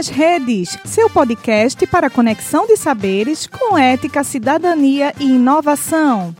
nas Redes, seu podcast para conexão de saberes com ética, cidadania e inovação.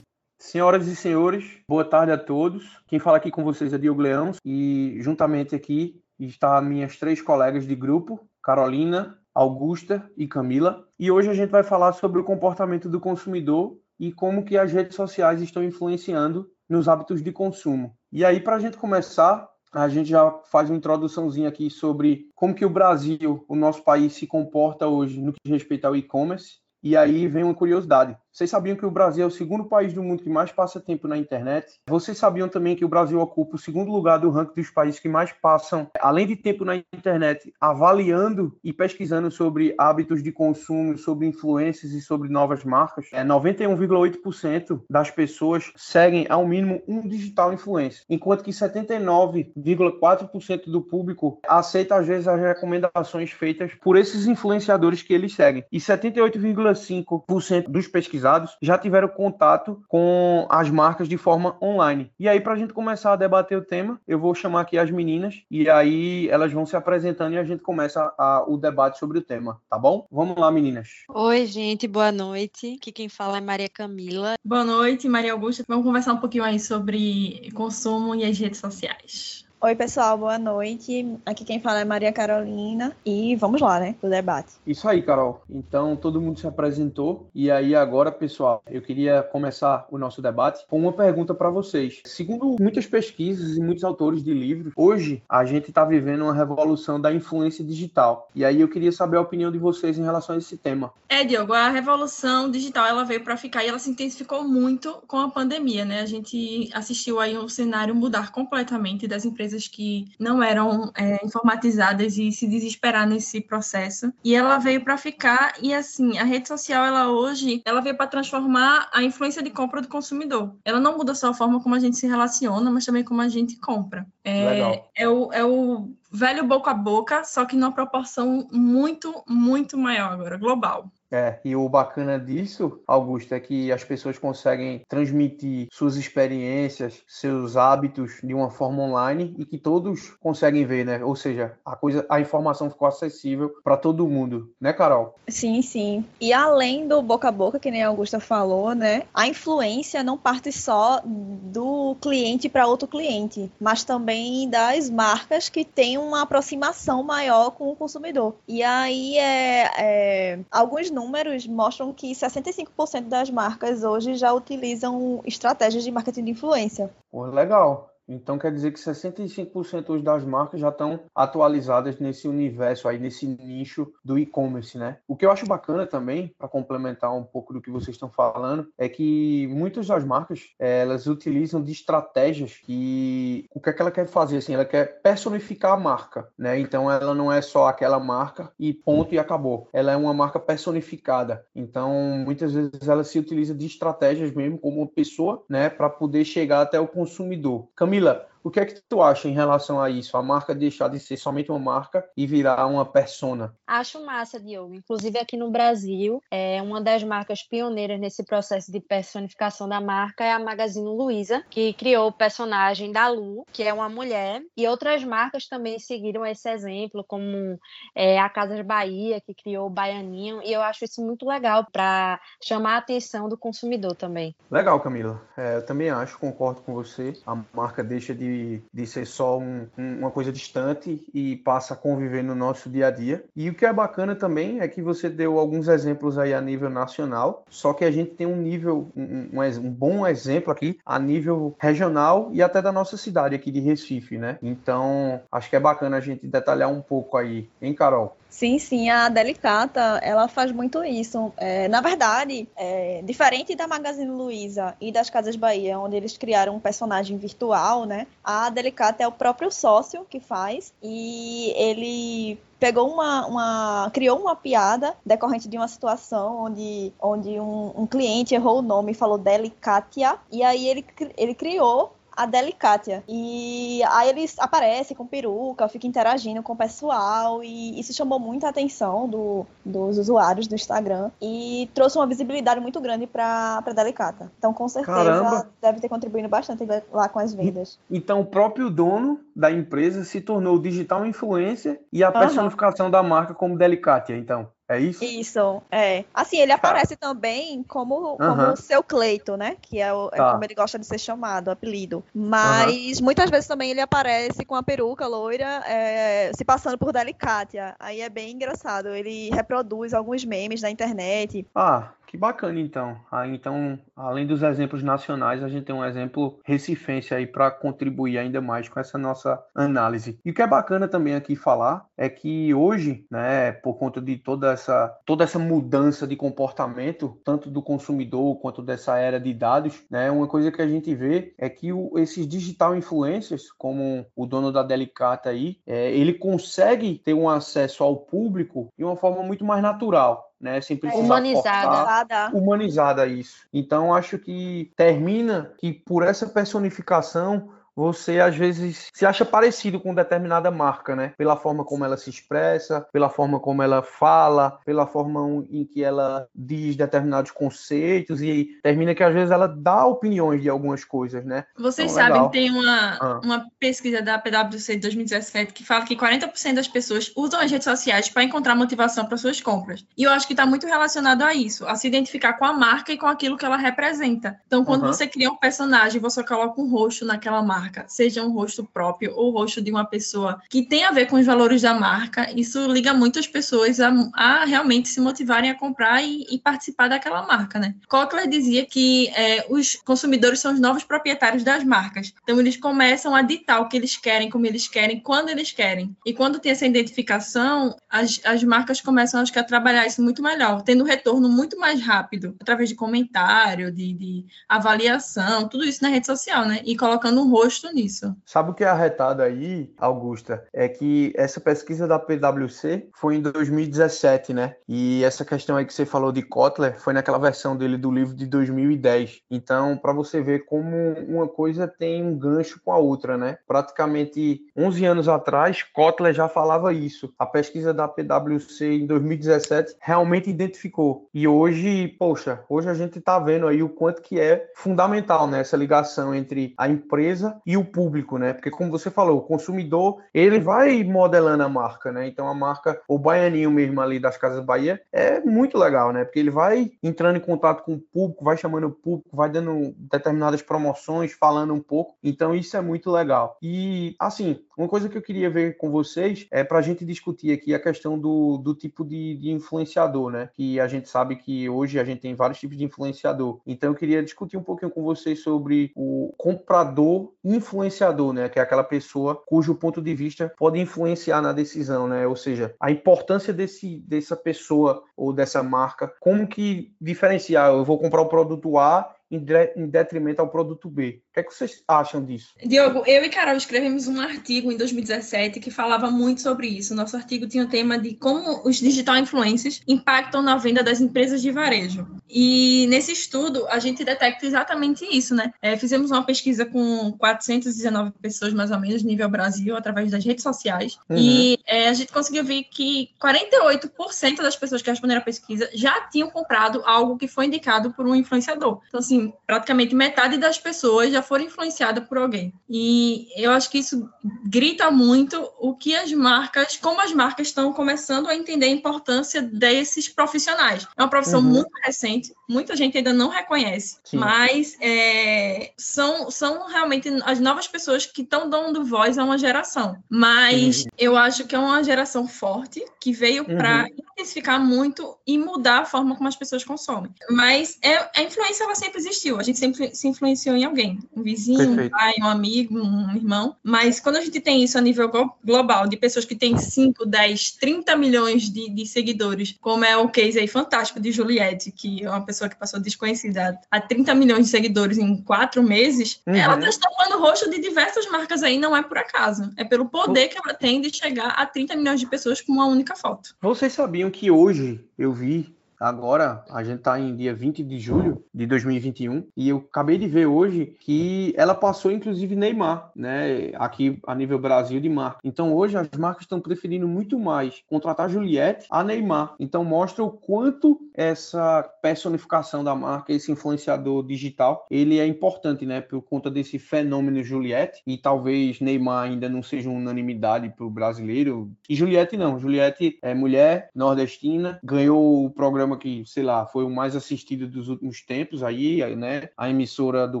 Senhoras e senhores, boa tarde a todos. Quem fala aqui com vocês é Diogo Leão e juntamente aqui está minhas três colegas de grupo, Carolina, Augusta e Camila. E hoje a gente vai falar sobre o comportamento do consumidor e como que as redes sociais estão influenciando nos hábitos de consumo. E aí, para a gente começar, a gente já faz uma introduçãozinha aqui sobre como que o Brasil, o nosso país, se comporta hoje no que diz respeito ao e-commerce. E aí vem uma curiosidade. Vocês sabiam que o Brasil é o segundo país do mundo que mais passa tempo na internet? Vocês sabiam também que o Brasil ocupa o segundo lugar do ranking dos países que mais passam, além de tempo na internet, avaliando e pesquisando sobre hábitos de consumo, sobre influências e sobre novas marcas? É 91,8% das pessoas seguem ao mínimo um digital influencer, enquanto que 79,4% do público aceita às vezes as recomendações feitas por esses influenciadores que eles seguem. E 78,5% dos pesquisadores já tiveram contato com as marcas de forma online. E aí, para a gente começar a debater o tema, eu vou chamar aqui as meninas e aí elas vão se apresentando e a gente começa a, o debate sobre o tema, tá bom? Vamos lá, meninas. Oi, gente, boa noite. Aqui quem fala é Maria Camila. Boa noite, Maria Augusta. Vamos conversar um pouquinho aí sobre consumo e as redes sociais. Oi, pessoal, boa noite. Aqui quem fala é Maria Carolina e vamos lá, né, pro debate. Isso aí, Carol. Então, todo mundo se apresentou e aí agora, pessoal, eu queria começar o nosso debate com uma pergunta para vocês. Segundo muitas pesquisas e muitos autores de livros, hoje a gente está vivendo uma revolução da influência digital. E aí eu queria saber a opinião de vocês em relação a esse tema. É, Diogo, a revolução digital ela veio para ficar e ela se intensificou muito com a pandemia, né? A gente assistiu aí um cenário mudar completamente das empresas empresas que não eram é, informatizadas e se desesperar nesse processo. E ela veio para ficar e assim, a rede social ela hoje, ela veio para transformar a influência de compra do consumidor. Ela não muda só a forma como a gente se relaciona, mas também como a gente compra. É, é o, é o velho boca a boca, só que numa proporção muito, muito maior agora, global. É, e o bacana disso, Augusto, é que as pessoas conseguem transmitir suas experiências, seus hábitos de uma forma online e que todos conseguem ver, né? Ou seja, a coisa, a informação ficou acessível para todo mundo, né, Carol? Sim, sim. E além do boca a boca, que nem a Augusta falou, né? A influência não parte só do cliente para outro cliente, mas também das marcas que têm uma aproximação maior com o consumidor. E aí é, é alguns números números mostram que 65% das marcas hoje já utilizam estratégias de marketing de influência. Pô, legal. Então quer dizer que 65% das marcas já estão atualizadas nesse universo aí, nesse nicho do e-commerce, né? O que eu acho bacana também, para complementar um pouco do que vocês estão falando, é que muitas das marcas elas utilizam de estratégias que o que é que ela quer fazer assim, ela quer personificar a marca, né? Então ela não é só aquela marca e ponto e acabou. Ela é uma marca personificada. Então muitas vezes ela se utiliza de estratégias mesmo como uma pessoa, né, para poder chegar até o consumidor. Camila, o que é que tu acha em relação a isso? A marca deixar de ser somente uma marca e virar uma persona? Acho massa, Diogo. Inclusive aqui no Brasil, é uma das marcas pioneiras nesse processo de personificação da marca é a Magazine Luiza, que criou o personagem da Lu, que é uma mulher, e outras marcas também seguiram esse exemplo, como é, a Casas Bahia, que criou o Baianinho, e eu acho isso muito legal para chamar a atenção do consumidor também. Legal, Camila. É, eu também acho, concordo com você. A marca deixa de de, ser só um, um, uma coisa distante e passa a conviver no nosso dia a dia. E o que é bacana também é que você deu alguns exemplos aí a nível nacional, só que a gente tem um nível, um, um, bom exemplo aqui a nível regional e até da nossa cidade aqui de Recife, né? Então, acho que é bacana a gente detalhar um pouco aí, hein, Carol? Sim, sim, a Delicata, ela faz muito isso. É, na verdade, é, diferente da Magazine Luiza e das Casas Bahia, onde eles criaram um personagem virtual, né? A Delicata é o próprio sócio que faz e ele pegou uma, uma, criou uma piada decorrente de uma situação onde, onde um, um cliente errou o nome e falou Delicatia, e aí ele, ele criou a Delicatia. E aí eles aparecem com peruca, fica interagindo com o pessoal e isso chamou muita atenção do, dos usuários do Instagram e trouxe uma visibilidade muito grande para a Delicata. Então, com certeza, Caramba. deve ter contribuído bastante lá com as vendas. Então, o próprio dono da empresa se tornou digital influencer e a personificação uhum. da marca como Delicatia, então. É isso? Isso, é. Assim, ele tá. aparece também como, como uhum. seu Cleito, né? Que é, o, é tá. como ele gosta de ser chamado, apelido. Mas uhum. muitas vezes também ele aparece com a peruca loira, é, se passando por Delicatia. Aí é bem engraçado. Ele reproduz alguns memes na internet. Ah, que bacana, então. Ah, então, além dos exemplos nacionais, a gente tem um exemplo recifense aí para contribuir ainda mais com essa nossa análise. E o que é bacana também aqui falar é que hoje, né, por conta de toda essa, toda essa mudança de comportamento, tanto do consumidor quanto dessa era de dados, né, uma coisa que a gente vê é que o, esses digital influencers, como o dono da Delicata aí, é, ele consegue ter um acesso ao público de uma forma muito mais natural né? Sem precisar humanizada. Forçar, humanizada isso. Então acho que termina que por essa personificação você às vezes se acha parecido com determinada marca, né? Pela forma como ela se expressa, pela forma como ela fala, pela forma em que ela diz determinados conceitos e termina que às vezes ela dá opiniões de algumas coisas, né? Vocês então, sabem, tem uma, ah. uma pesquisa da PwC de 2017 que fala que 40% das pessoas usam as redes sociais para encontrar motivação para suas compras. E eu acho que está muito relacionado a isso, a se identificar com a marca e com aquilo que ela representa. Então, quando uhum. você cria um personagem, você coloca um rosto naquela marca marca, seja um rosto próprio ou o rosto de uma pessoa que tem a ver com os valores da marca, isso liga muito as pessoas a, a realmente se motivarem a comprar e, e, participar daquela marca, né? Kotler dizia que é, os consumidores são os novos proprietários das marcas, então eles começam a ditar o que eles querem, como eles querem, quando eles querem. E quando tem essa identificação, as, as marcas começam, acho que, a trabalhar isso muito melhor, tendo retorno muito mais rápido, através de comentário, de, de avaliação, tudo isso na rede social, né? E colocando um rosto gosto nisso. Sabe o que é arretado aí, Augusta? É que essa pesquisa da PwC foi em 2017, né? E essa questão aí que você falou de Kotler foi naquela versão dele do livro de 2010. Então, para você ver como uma coisa tem um gancho com a outra, né? Praticamente 11 anos atrás, Kotler já falava isso. A pesquisa da PwC em 2017 realmente identificou. E hoje, poxa, hoje a gente está vendo aí o quanto que é fundamental né, essa ligação entre a empresa e o público, né? Porque como você falou, o consumidor, ele vai modelando a marca, né? Então a marca, o baianinho mesmo ali das Casas Bahia, é muito legal, né? Porque ele vai entrando em contato com o público, vai chamando o público, vai dando determinadas promoções, falando um pouco. Então isso é muito legal. E assim, uma coisa que eu queria ver com vocês é para a gente discutir aqui a questão do, do tipo de, de influenciador, né? Que a gente sabe que hoje a gente tem vários tipos de influenciador. Então eu queria discutir um pouquinho com vocês sobre o comprador influenciador, né? Que é aquela pessoa cujo ponto de vista pode influenciar na decisão, né? Ou seja, a importância desse, dessa pessoa ou dessa marca, como que diferenciar? Eu vou comprar o produto A em detrimento ao produto B. O que, é que vocês acham disso? Diogo, eu e Carol escrevemos um artigo em 2017 que falava muito sobre isso. Nosso artigo tinha o tema de como os digital influencers impactam na venda das empresas de varejo. E nesse estudo, a gente detecta exatamente isso, né? É, fizemos uma pesquisa com 419 pessoas, mais ou menos, nível Brasil, através das redes sociais. Uhum. E é, a gente conseguiu ver que 48% das pessoas que responderam a pesquisa já tinham comprado algo que foi indicado por um influenciador. Então, assim, praticamente metade das pessoas já foram influenciadas por alguém. E eu acho que isso grita muito o que as marcas, como as marcas estão começando a entender a importância desses profissionais. É uma profissão uhum. muito recente, muita gente ainda não reconhece, Sim. mas é, são, são realmente as novas pessoas que estão dando voz a uma geração. Mas uhum. eu acho que é uma geração forte que veio uhum. para intensificar muito e mudar a forma como as pessoas consomem. Mas é, a influência ela sempre existiu, a gente sempre se influenciou em alguém, um vizinho, Perfeito. um pai, um amigo, um irmão. Mas quando a gente tem isso a nível global, de pessoas que têm 5, 10, 30 milhões de, de seguidores, como é o case aí fantástico de Juliette, que é uma pessoa que passou desconhecida a 30 milhões de seguidores em quatro meses, uhum. ela está estampando o rosto de diversas marcas aí, não é por acaso. É pelo poder que ela tem de chegar a 30 milhões de pessoas com uma única foto. Vocês sabiam que hoje eu vi agora, a gente tá em dia 20 de julho de 2021, e eu acabei de ver hoje que ela passou, inclusive, Neymar, né? Aqui a nível Brasil de marca. Então, hoje as marcas estão preferindo muito mais contratar Juliette a Neymar. Então, mostra o quanto essa personificação da marca, esse influenciador digital, ele é importante, né? Por conta desse fenômeno Juliette, e talvez Neymar ainda não seja unanimidade para o brasileiro. E Juliette não. Juliette é mulher nordestina, ganhou o programa que, sei lá, foi o mais assistido dos últimos tempos aí, né? A emissora do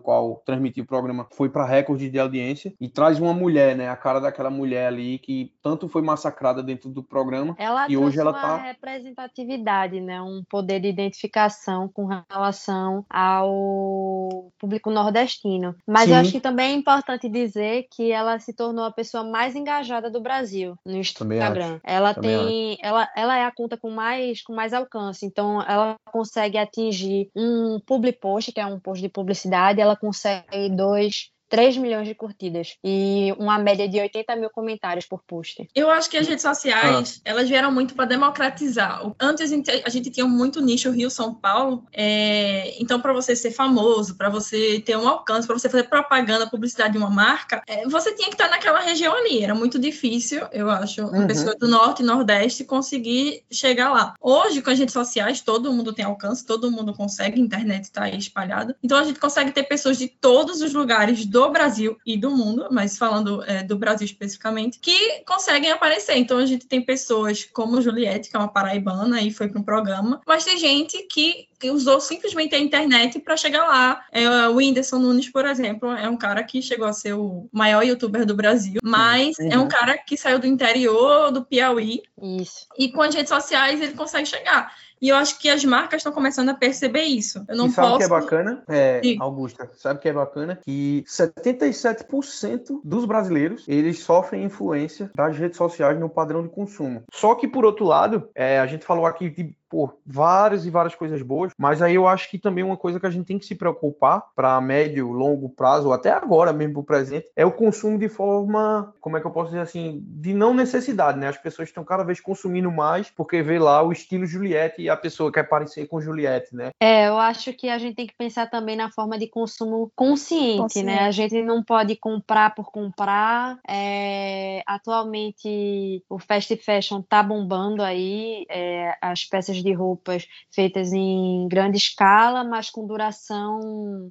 qual transmitiu o programa foi para recorde de audiência e traz uma mulher, né? A cara daquela mulher ali que tanto foi massacrada dentro do programa ela e hoje ela tá representatividade, né? Um poder de identificação com relação ao público nordestino. Mas Sim. eu acho que também é importante dizer que ela se tornou a pessoa mais engajada do Brasil no Instagram. acho. Ela Também tem, ela, ela é a conta com mais com mais alcance. Então ela consegue atingir um public post, que é um post de publicidade, ela consegue dois 3 milhões de curtidas e uma média de 80 mil comentários por post. Eu acho que as redes sociais, elas vieram muito para democratizar. Antes a gente, a gente tinha muito nicho Rio-São Paulo, é, então para você ser famoso, para você ter um alcance, para você fazer propaganda, publicidade de uma marca, é, você tinha que estar naquela região ali. Era muito difícil, eu acho, uma Uhum. pessoa do Norte e Nordeste conseguir chegar lá. Hoje, com as redes sociais, todo mundo tem alcance, todo mundo consegue, a internet está aí espalhada. Então a gente consegue ter pessoas de todos os lugares do Brasil e do mundo, mas falando é, do Brasil especificamente, que conseguem aparecer. Então a gente tem pessoas como Juliette, que é uma paraibana e foi para um programa, mas tem gente que que usou simplesmente a internet para chegar lá. É, o Whindersson Nunes, por exemplo, é um cara que chegou a ser o maior youtuber do Brasil, mas Uhum. é um cara que saiu do interior do Piauí Isso. e com as redes sociais ele consegue chegar. E eu acho que as marcas estão começando a perceber isso. Eu não e sabe o posso. que é bacana? É. Augusta, sabe o que é bacana? Que 77% dos brasileiros, eles sofrem influência das redes sociais no padrão de consumo. Só que, por outro lado, é, a gente falou aqui de pô, várias e várias coisas boas, mas aí eu acho que também uma coisa que a gente tem que se preocupar para médio, longo prazo, ou até agora mesmo pro presente, é o consumo de forma, como é que eu posso dizer assim, de não necessidade, né? As pessoas estão cada vez consumindo mais porque vê lá o estilo Juliette e a pessoa quer parecer com Juliette, né? É, eu acho que a gente tem que pensar também na forma de consumo consciente, Consciente. né? A gente não pode comprar por comprar. É, atualmente o fast fashion tá bombando aí, é, as peças de roupas feitas em grande escala, mas com duração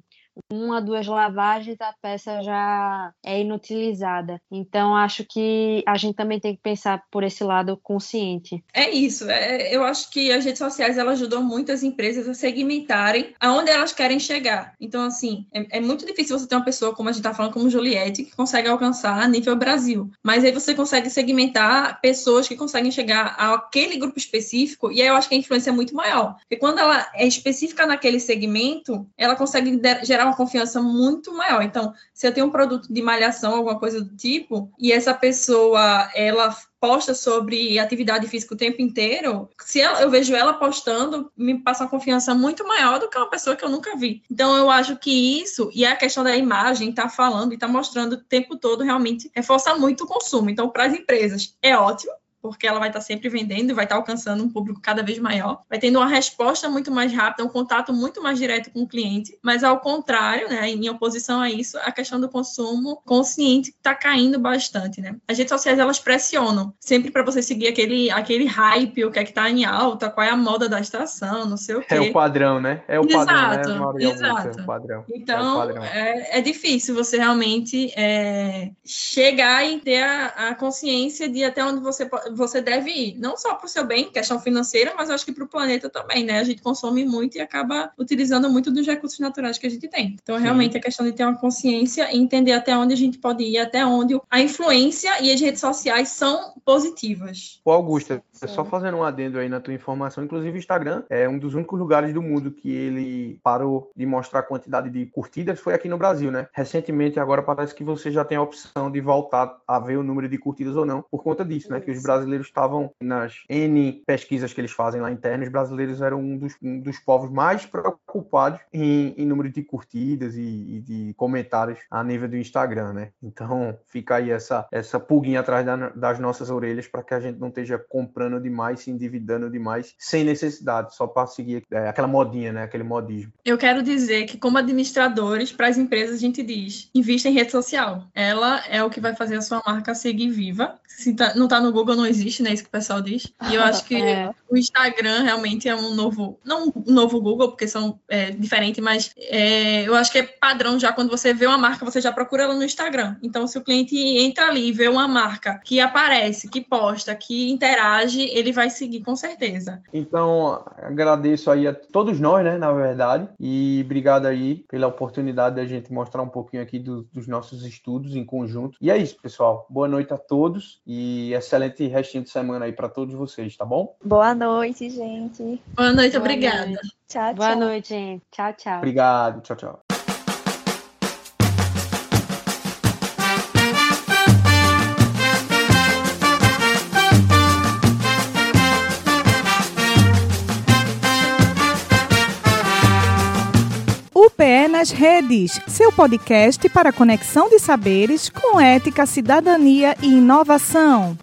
uma, duas lavagens, a peça já é inutilizada. Então, acho que a gente também tem que pensar por esse lado consciente. É isso. é- eu acho que as redes sociais elas ajudam muito as empresas a segmentarem aonde elas querem chegar. Então, assim, é, é muito difícil você ter uma pessoa, como a gente está falando, como Juliette, que consegue alcançar a nível Brasil. Mas aí você consegue segmentar pessoas que conseguem chegar àquele grupo específico, e aí eu acho que a influência é muito maior. Porque quando ela é específica naquele segmento, ela consegue der- uma confiança muito maior. Então, se eu tenho um produto de malhação, alguma coisa do tipo, e essa pessoa, ela posta sobre atividade física o tempo inteiro, se ela- eu vejo ela postando, me passa uma confiança muito maior do que uma pessoa que eu nunca vi. Então, eu acho que isso, e a questão da imagem, tá falando e tá mostrando o tempo todo, realmente reforça muito o consumo. Então, para as empresas, é ótimo, porque ela vai estar sempre vendendo e vai estar alcançando um público cada vez maior, vai tendo uma resposta muito mais rápida, um contato muito mais direto com o cliente, mas ao contrário, né, em oposição a isso, a questão do consumo consciente está caindo bastante, né? As redes sociais elas pressionam sempre para você seguir aquele aquele hype, o que é que está em alta, qual é a moda da estação, não sei o quê. É o padrão, né? É o padrão, Exato, né, Maria Augusta? É exato. o padrão. é Então, padrão. é, é difícil você realmente é, chegar e ter a, a consciência de até onde você, po- você deve ir. Não só para o seu bem, questão financeira, mas acho que para o planeta também, né? A gente consome muito e acaba utilizando muito dos recursos naturais que a gente tem. Então, Sim. realmente, a questão de ter uma consciência e entender até onde a gente pode ir, até onde a influência e as redes sociais são positivas. Ô, Augusta, Sim. só fazendo um adendo aí na tua informação, inclusive o Instagram é um dos únicos lugares do mundo que ele parou de mostrar a quantidade de curtidas, foi aqui no Brasil, né? Recentemente, agora parece que você já tem a opção de voltar a ver o número de curtidas ou não, por conta disso, né? Que os brasileiros brasileiros estavam nas N pesquisas que eles fazem lá internas, os brasileiros eram um dos, um dos povos mais preocupados em, em número de curtidas e, e, de comentários a nível do Instagram, né? Então fica aí essa, essa pulguinha atrás da, das nossas orelhas para que a gente não esteja comprando demais, se endividando demais, sem necessidade, só para seguir é, aquela modinha, né? Aquele modismo. Eu quero dizer que, como administradores, para as empresas, a gente diz: invista em rede social. Ela é o que vai fazer a sua marca seguir viva. Se tá, não está no Google, não existe, né? Isso que o pessoal diz. E eu acho que é. o Instagram realmente é um novo, não um novo Google, porque são é, diferentes, mas é, eu acho que é padrão já quando você vê uma marca, você já procura ela no Instagram. Então, se o cliente entra ali e vê uma marca que aparece, que posta, que interage, ele vai seguir com certeza. Então, agradeço aí a todos nós, né, na verdade, e obrigado aí pela oportunidade da gente mostrar um pouquinho aqui do, dos nossos estudos em conjunto. E é isso, pessoal. Boa noite a todos e excelente restinho de semana aí para todos vocês, tá bom? Boa noite, gente. Boa noite, Boa obrigada. Noite. Tchau, Boa noite, gente. Tchau, tchau. Obrigado. Tchau, tchau. UPE nas redes, seu podcast para conexão de saberes com ética, cidadania e inovação.